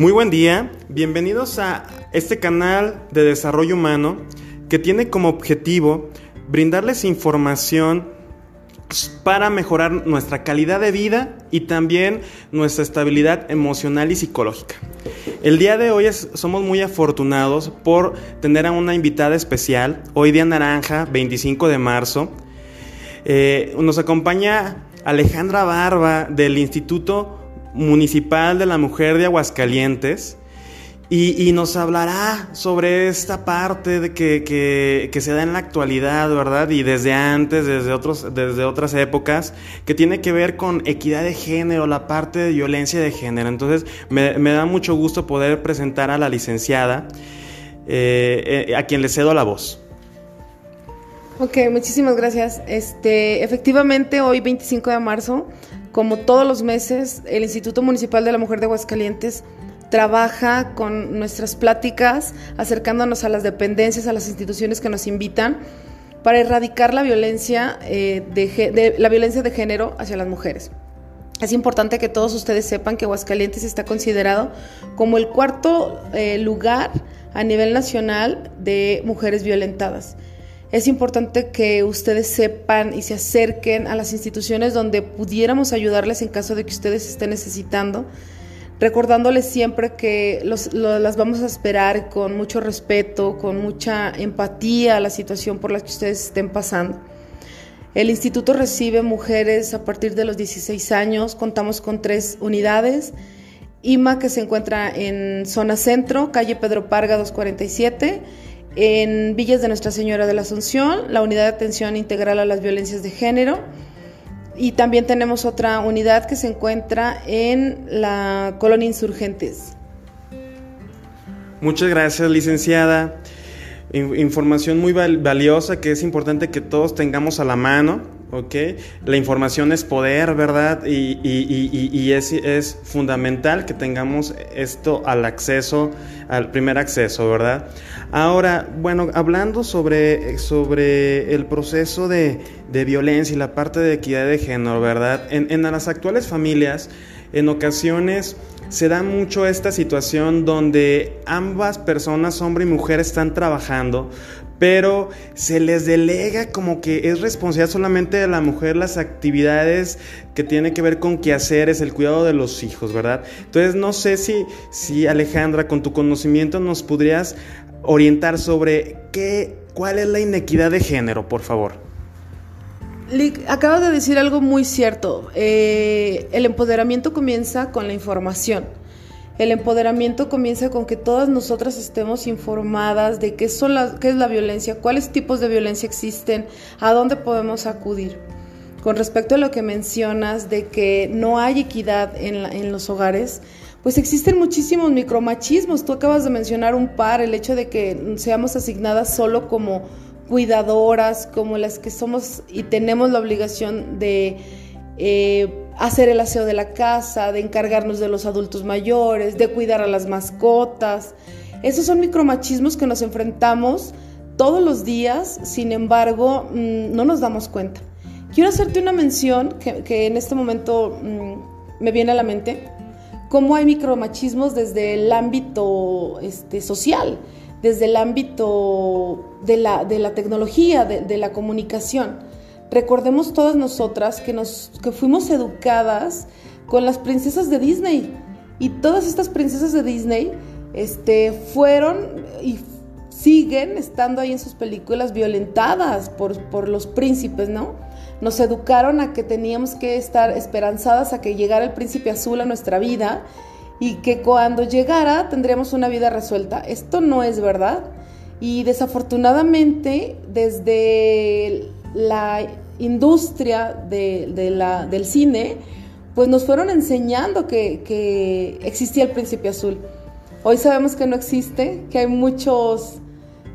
Muy buen día, bienvenidos a este canal de desarrollo humano que tiene como objetivo brindarles información para mejorar nuestra calidad de vida y también nuestra estabilidad emocional y psicológica. El día de hoy somos muy afortunados por tener a una invitada especial, hoy día naranja, 25 de marzo. Eh, nos acompaña Alejandra Barba del Instituto Municipal de la Mujer de Aguascalientes y, nos hablará sobre esta parte de que, se da en la actualidad, ¿verdad? Y desde antes, desde, otros, desde otras épocas, que tiene que ver con equidad de género, la parte de violencia de género. Entonces, me, da mucho gusto poder presentar a la licenciada, eh, eh, a quien le cedo la voz. Ok, muchísimas gracias. Este, efectivamente, hoy 25 de marzo como todos los meses, el Instituto Municipal de la Mujer de Aguascalientes trabaja con nuestras pláticas, acercándonos a las dependencias, a las instituciones que nos invitan para erradicar la violencia, eh, de, la violencia de género hacia las mujeres. Es importante que todos ustedes sepan que Aguascalientes está considerado como el cuarto eh, lugar a nivel nacional de mujeres violentadas. Es importante que ustedes sepan y se acerquen a las instituciones donde pudiéramos ayudarles en caso de que ustedes estén necesitando, recordándoles siempre que las vamos a esperar con mucho respeto, con mucha empatía a la situación por la que ustedes estén pasando. El instituto recibe mujeres a partir de los 16 años, contamos con tres unidades. IMA que se encuentra en zona centro, calle Pedro Parga 247 en Villas de Nuestra Señora de la Asunción, la unidad de atención integral a las violencias de género. Y también tenemos otra unidad que se encuentra en la colonia Insurgentes. Muchas gracias, licenciada. Información muy valiosa que es importante que todos tengamos a la mano. ¿Ok? La información es poder, ¿verdad? Y, es, es, fundamental que tengamos esto al acceso, al primer acceso, ¿verdad? Ahora, bueno, hablando sobre, sobre el proceso de, violencia y la parte de equidad de género, ¿verdad? En, en las actuales familias, en ocasiones se da mucho esta situación donde ambas personas, hombre y mujer, están trabajando, pero se les delega como que es responsabilidad solamente de la mujer las actividades que tienen que ver con quehaceres, el cuidado de los hijos, ¿verdad? Entonces no sé si, si Alejandra, con tu conocimiento nos podrías orientar sobre qué, cuál es la inequidad de género, por favor. Lick, acabas de decir algo muy cierto. Eh, el empoderamiento comienza con la información. El empoderamiento comienza con que todas nosotras estemos informadas de qué, es la violencia, cuáles tipos de violencia existen, a dónde podemos acudir. Con respecto a lo que mencionas de que no hay equidad en, en los hogares, pues existen muchísimos micromachismos. Tú acabas de mencionar un par, el hecho de que seamos asignadas solo como cuidadoras, como las que somos y tenemos la obligación de eh, hacer el aseo de la casa, de encargarnos de los adultos mayores, de cuidar a las mascotas. Esos son micromachismos que nos enfrentamos todos los días, sin embargo, mm, no nos damos cuenta. Quiero hacerte una mención que, en este momento mm, me viene a la mente, cómo hay micromachismos desde el ámbito este, social, desde el ámbito de la, tecnología, de la comunicación. Recordemos todas nosotras que, nos, que fuimos educadas con las princesas de Disney. Y todas estas princesas de Disney este, fueron y siguen estando ahí en sus películas violentadas por, por los príncipes, ¿no? Nos educaron a que teníamos que estar esperanzadas a que llegara el príncipe azul a nuestra vida y que cuando llegara tendríamos una vida resuelta. Esto no es verdad. Y desafortunadamente, desde la industria de, la, del cine, pues nos fueron enseñando que, existía el príncipe azul. Hoy sabemos que no existe, que hay muchos,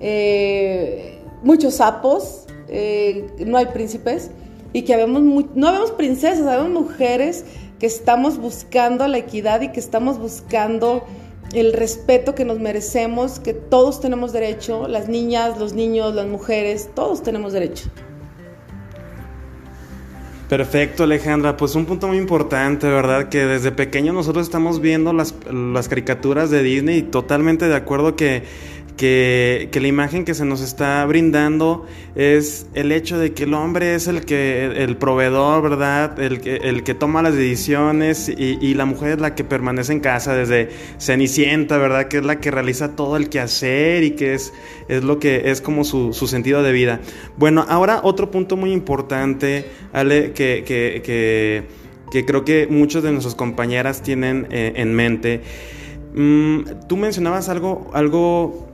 eh, muchos sapos, eh, no hay príncipes, y que no vemos princesas, vemos mujeres que estamos buscando la equidad y que estamos buscando el respeto que nos merecemos, que todos tenemos derecho, las niñas, los niños, las mujeres, todos tenemos derecho. Perfecto, Alejandra. Pues un punto muy importante, ¿verdad? Que desde pequeño nosotros estamos viendo las, las caricaturas de Disney y totalmente de acuerdo que que, la imagen que se nos está brindando es el hecho de que el hombre es el que el proveedor, ¿verdad? El que, el que toma las decisiones y, la mujer es la que permanece en casa desde Cenicienta, ¿verdad? Que es la que realiza todo el quehacer y que es, es lo que es como su, sentido de vida. Bueno, ahora otro punto muy importante, Ale, que, que, creo que muchos de nuestras compañeras tienen eh, en mente. Mm, tú mencionabas algo, algo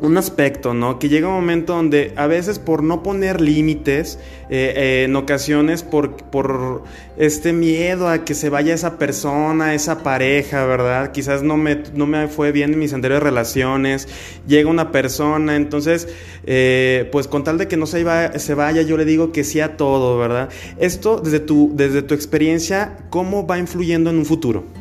un aspecto, ¿no? Que llega un momento donde a veces por no poner límites, eh, eh, en ocasiones por, por este miedo a que se vaya esa persona, esa pareja, ¿verdad? Quizás no me, no me fue bien en mis anteriores relaciones, llega una persona, entonces, eh, pues con tal de que no se, se vaya, yo le digo que sí a todo, ¿verdad? Esto, desde tu, desde tu experiencia, ¿cómo va influyendo en un futuro?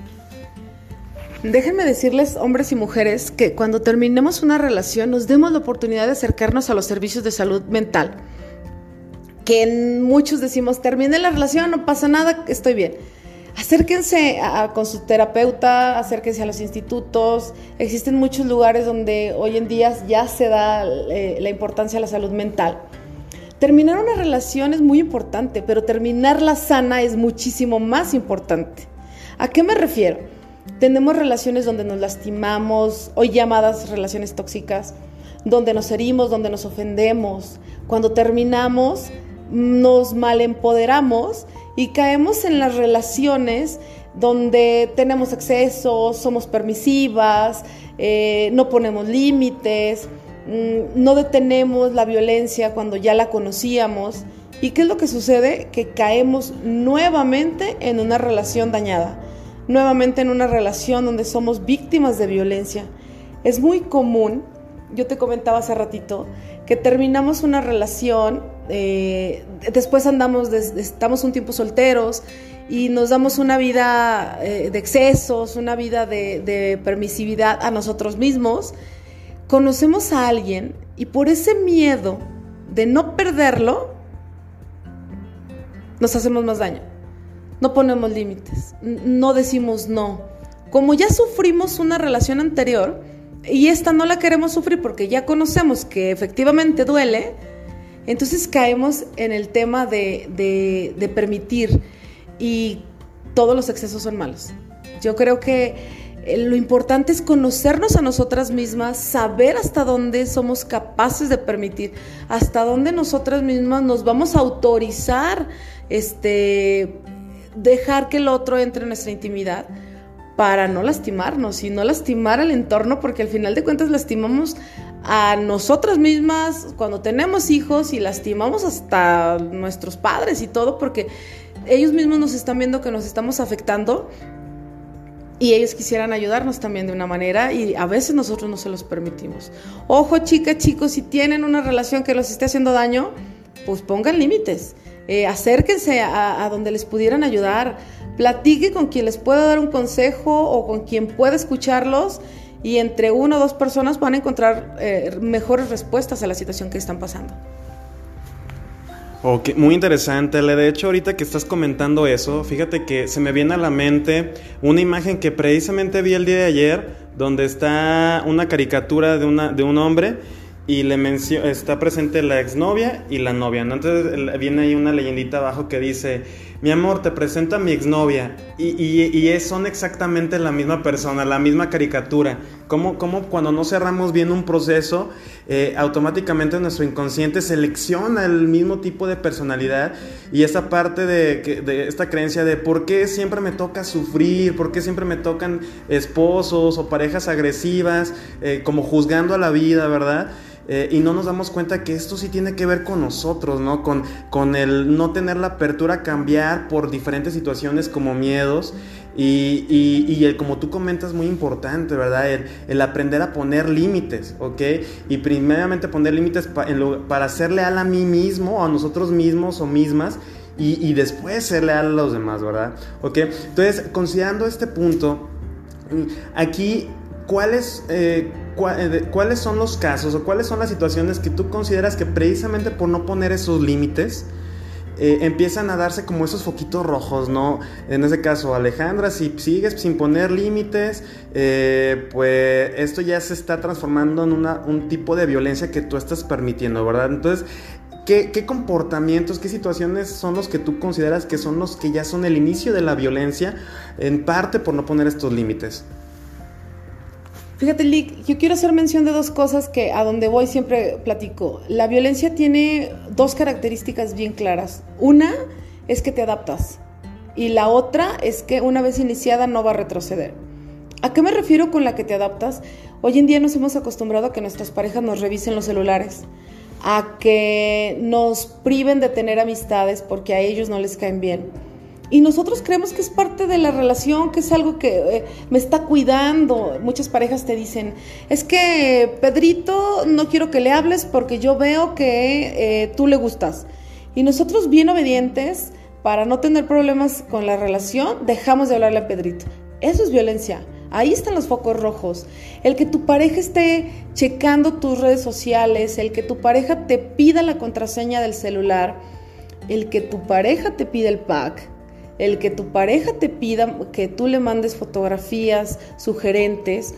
Déjenme decirles, hombres y mujeres, que cuando terminemos una relación nos demos la oportunidad de acercarnos a los servicios de salud mental. Que muchos decimos, termine la relación, no pasa nada, estoy bien. Acérquense con su terapeuta, acérquense a los institutos. Existen muchos lugares donde hoy en día ya se da eh, la importancia a la salud mental. Terminar una relación es muy importante, pero terminarla sana es muchísimo más importante. ¿A qué me refiero? Tenemos relaciones donde nos lastimamos, hoy llamadas relaciones tóxicas, donde nos herimos, donde nos ofendemos. Cuando terminamos, nos malempoderamos y caemos en las relaciones donde tenemos excesos, somos permisivas, eh, no ponemos límites, mm, no detenemos la violencia cuando ya la conocíamos. ¿Y qué es lo que sucede? Que caemos nuevamente en una relación dañada nuevamente en una relación donde somos víctimas de violencia. Es muy común, yo te comentaba hace ratito, que terminamos una relación, eh, después andamos, estamos un tiempo solteros y nos damos una vida eh, de excesos, una vida de, de permisividad a nosotros mismos. Conocemos a alguien y por ese miedo de no perderlo, nos hacemos más daño no ponemos límites, no decimos no. Como ya sufrimos una relación anterior y esta no la queremos sufrir porque ya conocemos que efectivamente duele, entonces caemos en el tema de, de permitir y todos los excesos son malos. Yo creo que eh, lo importante es conocernos a nosotras mismas, saber hasta dónde somos capaces de permitir, hasta dónde nosotras mismas nos vamos a autorizar este dejar que el otro entre en nuestra intimidad para no lastimarnos y no lastimar al entorno, porque al final de cuentas lastimamos a nosotras mismas cuando tenemos hijos y lastimamos hasta nuestros padres y todo, porque ellos mismos nos están viendo que nos estamos afectando y ellos quisieran ayudarnos también de una manera y a veces nosotros no se los permitimos. Ojo, chicas, chicos, si tienen una relación que los esté haciendo daño, pues pongan límites. Eh, acérquense a, donde les pudieran ayudar, platique con quien les pueda dar un consejo o con quien pueda escucharlos y entre una o dos personas van a encontrar eh, mejores respuestas a la situación que están pasando. Ok, muy interesante, Le. De hecho, ahorita que estás comentando eso, fíjate que se me viene a la mente una imagen que precisamente vi el día de ayer, donde está una caricatura de, una, de un hombre y le menciona, está presente la exnovia y la novia. Entonces viene ahí una leyendita abajo que dice, mi amor, te presento a mi exnovia. Y, y, son exactamente la misma persona, la misma caricatura. Como, como cuando no cerramos bien un proceso, eh, automáticamente nuestro inconsciente selecciona el mismo tipo de personalidad y esa parte de, de esta creencia de por qué siempre me toca sufrir, por qué siempre me tocan esposos o parejas agresivas, eh, como juzgando a la vida, ¿verdad? Eh, y no nos damos cuenta que esto sí tiene que ver con nosotros, ¿no? Con, con el no tener la apertura a cambiar por diferentes situaciones como miedos y, y, el, como tú comentas, muy importante, ¿verdad? El, aprender a poner límites, ¿ok? Y primeramente poner límites para ser leal a mí mismo o a nosotros mismos o mismas y, y, después ser leal a los demás, ¿verdad? ¿Ok? Entonces, considerando este punto, aquí, ¿cuáles... Eh, cuáles son los casos o cuáles son las situaciones que tú consideras que precisamente por no poner esos límites eh, empiezan a darse como esos foquitos rojos, ¿no? En ese caso, Alejandra, si sigues sin poner límites, eh, pues esto ya se está transformando en una, un tipo de violencia que tú estás permitiendo, ¿verdad? Entonces, ¿Qué, ¿Qué, comportamientos, qué situaciones son los que tú consideras que son los que ya son el inicio de la violencia, en parte por no poner estos límites? Fíjate, Lick, yo quiero hacer mención de dos cosas que a donde voy siempre platico. La violencia tiene dos características bien claras. Una es que te adaptas y la otra es que una vez iniciada no va a retroceder. ¿A qué me refiero con la que te adaptas? Hoy en día nos hemos acostumbrado a que nuestras parejas nos revisen los celulares, a que nos priven de tener amistades porque a ellos no les caen bien y nosotros creemos que es parte de la relación, que es algo que eh, me está cuidando. Muchas parejas te dicen, es que Pedrito no quiero que le hables porque yo veo que eh, tú le gustas. Y nosotros bien obedientes, para no tener problemas con la relación, dejamos de hablarle a Pedrito. Eso es violencia. Ahí están los focos rojos. El que tu pareja esté checando tus redes sociales, el que tu pareja te pida la contraseña del celular, el que tu pareja te pida el pack, el que tu pareja te pida que tú le mandes fotografías sugerentes,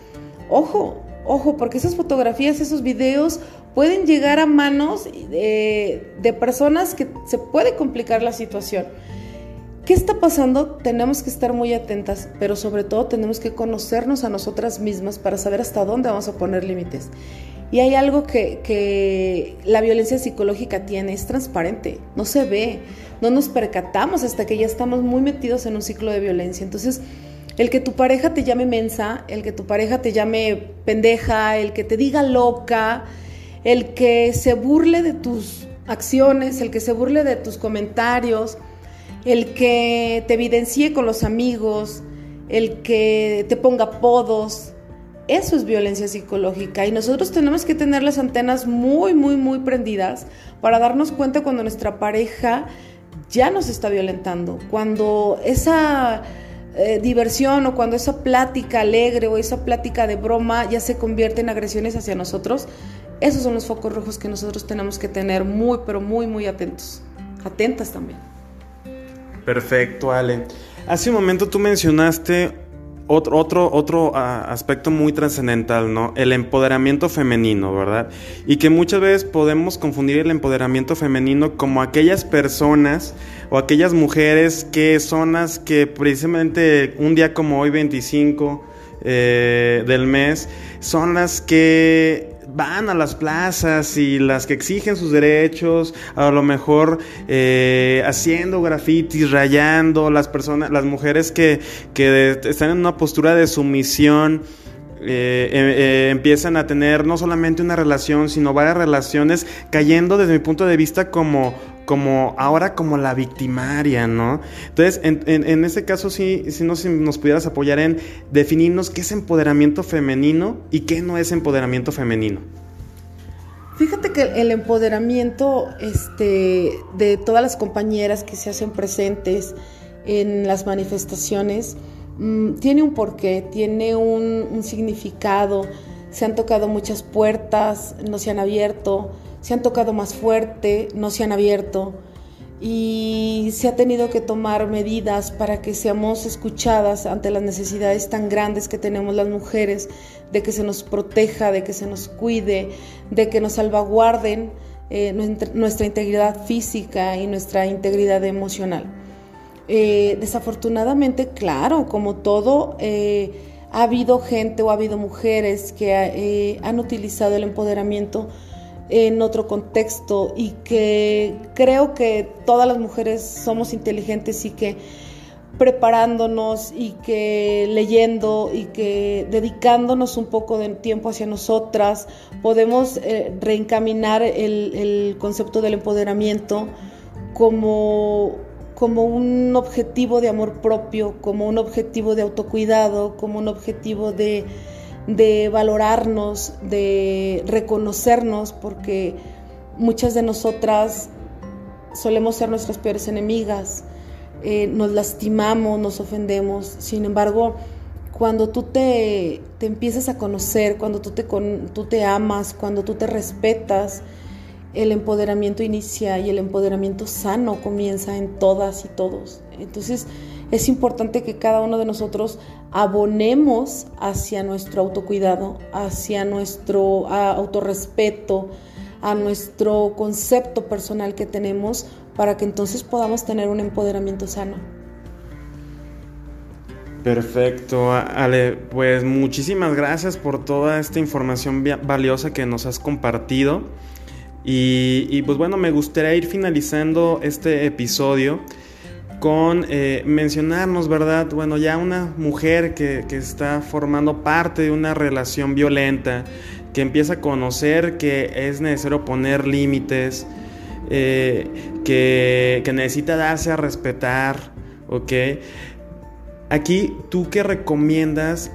ojo, ojo, porque esas fotografías, esos videos pueden llegar a manos de, de personas que se puede complicar la situación. ¿Qué está pasando? Tenemos que estar muy atentas, pero sobre todo tenemos que conocernos a nosotras mismas para saber hasta dónde vamos a poner límites. Y hay algo que, que, la violencia psicológica tiene, es transparente, no se ve, no nos percatamos hasta que ya estamos muy metidos en un ciclo de violencia. Entonces, el que tu pareja te llame mensa, el que tu pareja te llame pendeja, el que te diga loca, el que se burle de tus acciones, el que se burle de tus comentarios, el que te evidencie con los amigos, el que te ponga apodos, eso es violencia psicológica y nosotros tenemos que tener las antenas muy, muy, muy prendidas para darnos cuenta cuando nuestra pareja ya nos está violentando, cuando esa eh, diversión o cuando esa plática alegre o esa plática de broma ya se convierte en agresiones hacia nosotros. Esos son los focos rojos que nosotros tenemos que tener muy, pero muy, muy atentos. Atentas también. Perfecto, Ale. Hace un momento tú mencionaste otro, otro, otro ah, aspecto muy trascendental, ¿no? El empoderamiento femenino, ¿verdad? Y que muchas veces podemos confundir el empoderamiento femenino como aquellas personas o aquellas mujeres que son las que precisamente un día como hoy, 25 eh, del mes, son las que van a las plazas y las que exigen sus derechos, a lo mejor eh, haciendo grafitis, rayando, las personas, las mujeres que, que están en una postura de sumisión. Eh, eh, empiezan a tener no solamente una relación, sino varias relaciones, cayendo desde mi punto de vista como, como ahora como la victimaria, ¿no? Entonces, en, en, este caso sí, sí nos, nos pudieras apoyar en definirnos qué es empoderamiento femenino y qué no es empoderamiento femenino. Fíjate que el empoderamiento este, de todas las compañeras que se hacen presentes en las manifestaciones mm, tiene un porqué, tiene un significado. Se han tocado muchas puertas, no se han abierto, se han tocado más fuerte, no se han abierto y se ha tenido que tomar medidas para que seamos escuchadas ante las necesidades tan grandes que tenemos las mujeres, de que se nos proteja, de que se nos cuide, de que nos salvaguarden eh, nuestra integridad física y nuestra integridad emocional. Eh, desafortunadamente, claro, como todo, eh, ha habido gente o ha habido mujeres que han utilizado el empoderamiento en otro contexto y que creo que todas las mujeres somos inteligentes y que preparándonos y que leyendo y que dedicándonos un poco de tiempo hacia nosotras podemos eh, reencaminar el, el, concepto del empoderamiento como, como un objetivo de amor propio, como un objetivo de autocuidado, como un objetivo de de valorarnos, de reconocernos, porque muchas de nosotras solemos ser nuestras peores enemigas, eh, nos lastimamos, nos ofendemos, sin embargo, cuando tú te, te empiezas a conocer, cuando tú te, tú te amas, cuando tú te respetas el empoderamiento inicia y el empoderamiento sano comienza en todas y todos. Entonces es importante que cada uno de nosotros abonemos hacia nuestro autocuidado, hacia nuestro autorrespeto, a nuestro concepto personal que tenemos para que entonces podamos tener un empoderamiento sano. Perfecto, Ale, pues muchísimas gracias por toda esta información valiosa que nos has compartido. Y, pues bueno, me gustaría ir finalizando este episodio con eh, mencionarnos, ¿verdad? Bueno, ya una mujer que, está formando parte de una relación violenta, que empieza a conocer que es necesario poner límites, eh, que, que necesita darse a respetar, ¿ok? Aquí, ¿tú qué recomiendas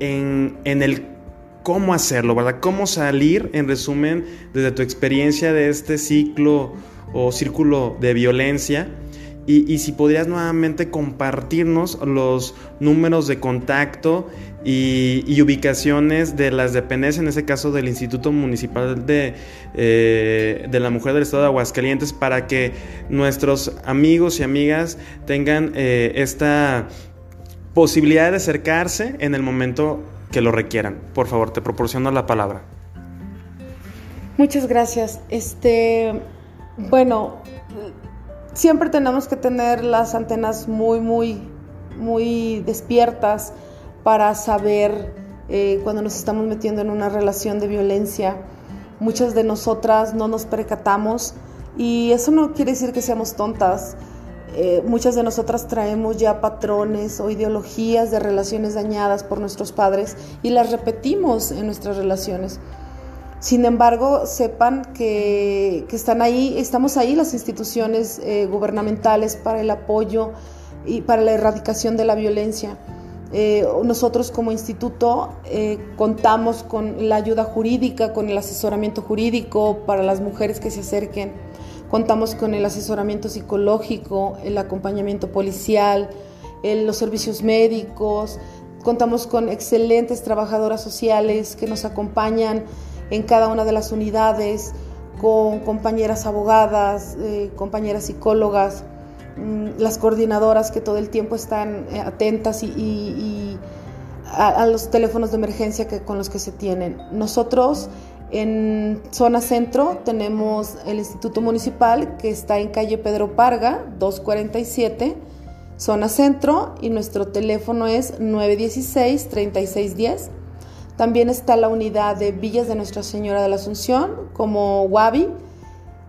en, el cómo hacerlo, ¿verdad? ¿Cómo salir, en resumen, desde tu experiencia de este ciclo o círculo de violencia? Y, si podrías nuevamente compartirnos los números de contacto y, ubicaciones de las dependencias, en ese caso del Instituto Municipal de, eh, de, la Mujer del Estado de Aguascalientes, para que nuestros amigos y amigas tengan eh, esta posibilidad de acercarse en el momento que lo requieran. Por favor, te proporciono la palabra. Muchas gracias. Este, bueno, siempre tenemos que tener las antenas muy, muy, muy despiertas para saber eh, cuando nos estamos metiendo en una relación de violencia. Muchas de nosotras no nos percatamos y eso no quiere decir que seamos tontas. Eh, muchas de nosotras traemos ya patrones o ideologías de relaciones dañadas por nuestros padres y las repetimos en nuestras relaciones. Sin embargo, sepan que, están ahí, estamos ahí las instituciones eh, gubernamentales para el apoyo y para la erradicación de la violencia. Eh, nosotros como instituto contamos con la ayuda jurídica, con el asesoramiento jurídico para las mujeres que se acerquen Contamos con el asesoramiento psicológico, el acompañamiento policial, los servicios médicos. Contamos con excelentes trabajadoras sociales que nos acompañan en cada una de las unidades, con compañeras abogadas, eh, compañeras psicólogas, mm, las coordinadoras que todo el tiempo están eh, atentas y, a, los teléfonos de emergencia que, con los que se tienen. Nosotros en zona centro tenemos el Instituto Municipal que está en calle Pedro Parga, 247, zona centro, y nuestro teléfono es 916-3610. También está la unidad de Villas de Nuestra Señora de la Asunción, como Wabi,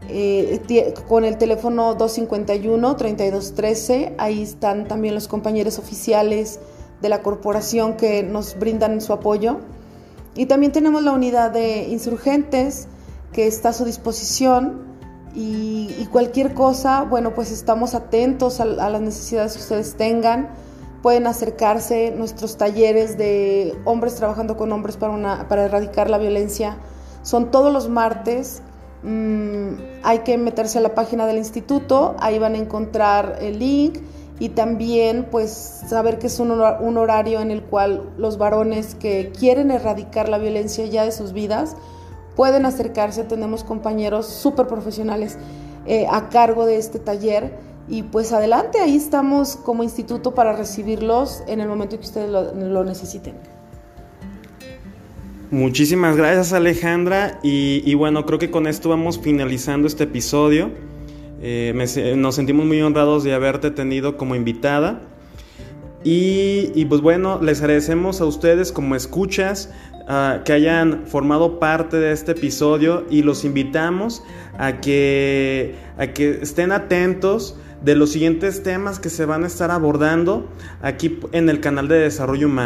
eh, con el teléfono 251-3213. Ahí están también los compañeros oficiales de la corporación que nos brindan su apoyo. Y también tenemos la unidad de insurgentes que está a su disposición y, cualquier cosa, bueno, pues estamos atentos a, las necesidades que ustedes tengan. Pueden acercarse nuestros talleres de hombres trabajando con hombres para, erradicar la violencia. Son todos los martes. Mm, hay que meterse a la página del instituto, ahí van a encontrar el link y también pues saber que es un, horario en el cual los varones que quieren erradicar la violencia ya de sus vidas pueden acercarse, tenemos compañeros súper profesionales eh, a cargo de este taller y pues adelante, ahí estamos como instituto para recibirlos en el momento que ustedes lo, necesiten. Muchísimas gracias Alejandra y bueno, creo que con esto vamos finalizando este episodio. Eh, nos sentimos muy honrados de haberte tenido como invitada. Y, pues bueno, les agradecemos a ustedes como escuchas que hayan formado parte de este episodio y los invitamos a que, a que estén atentos de los siguientes temas que se van a estar abordando aquí en el canal de Desarrollo Humano.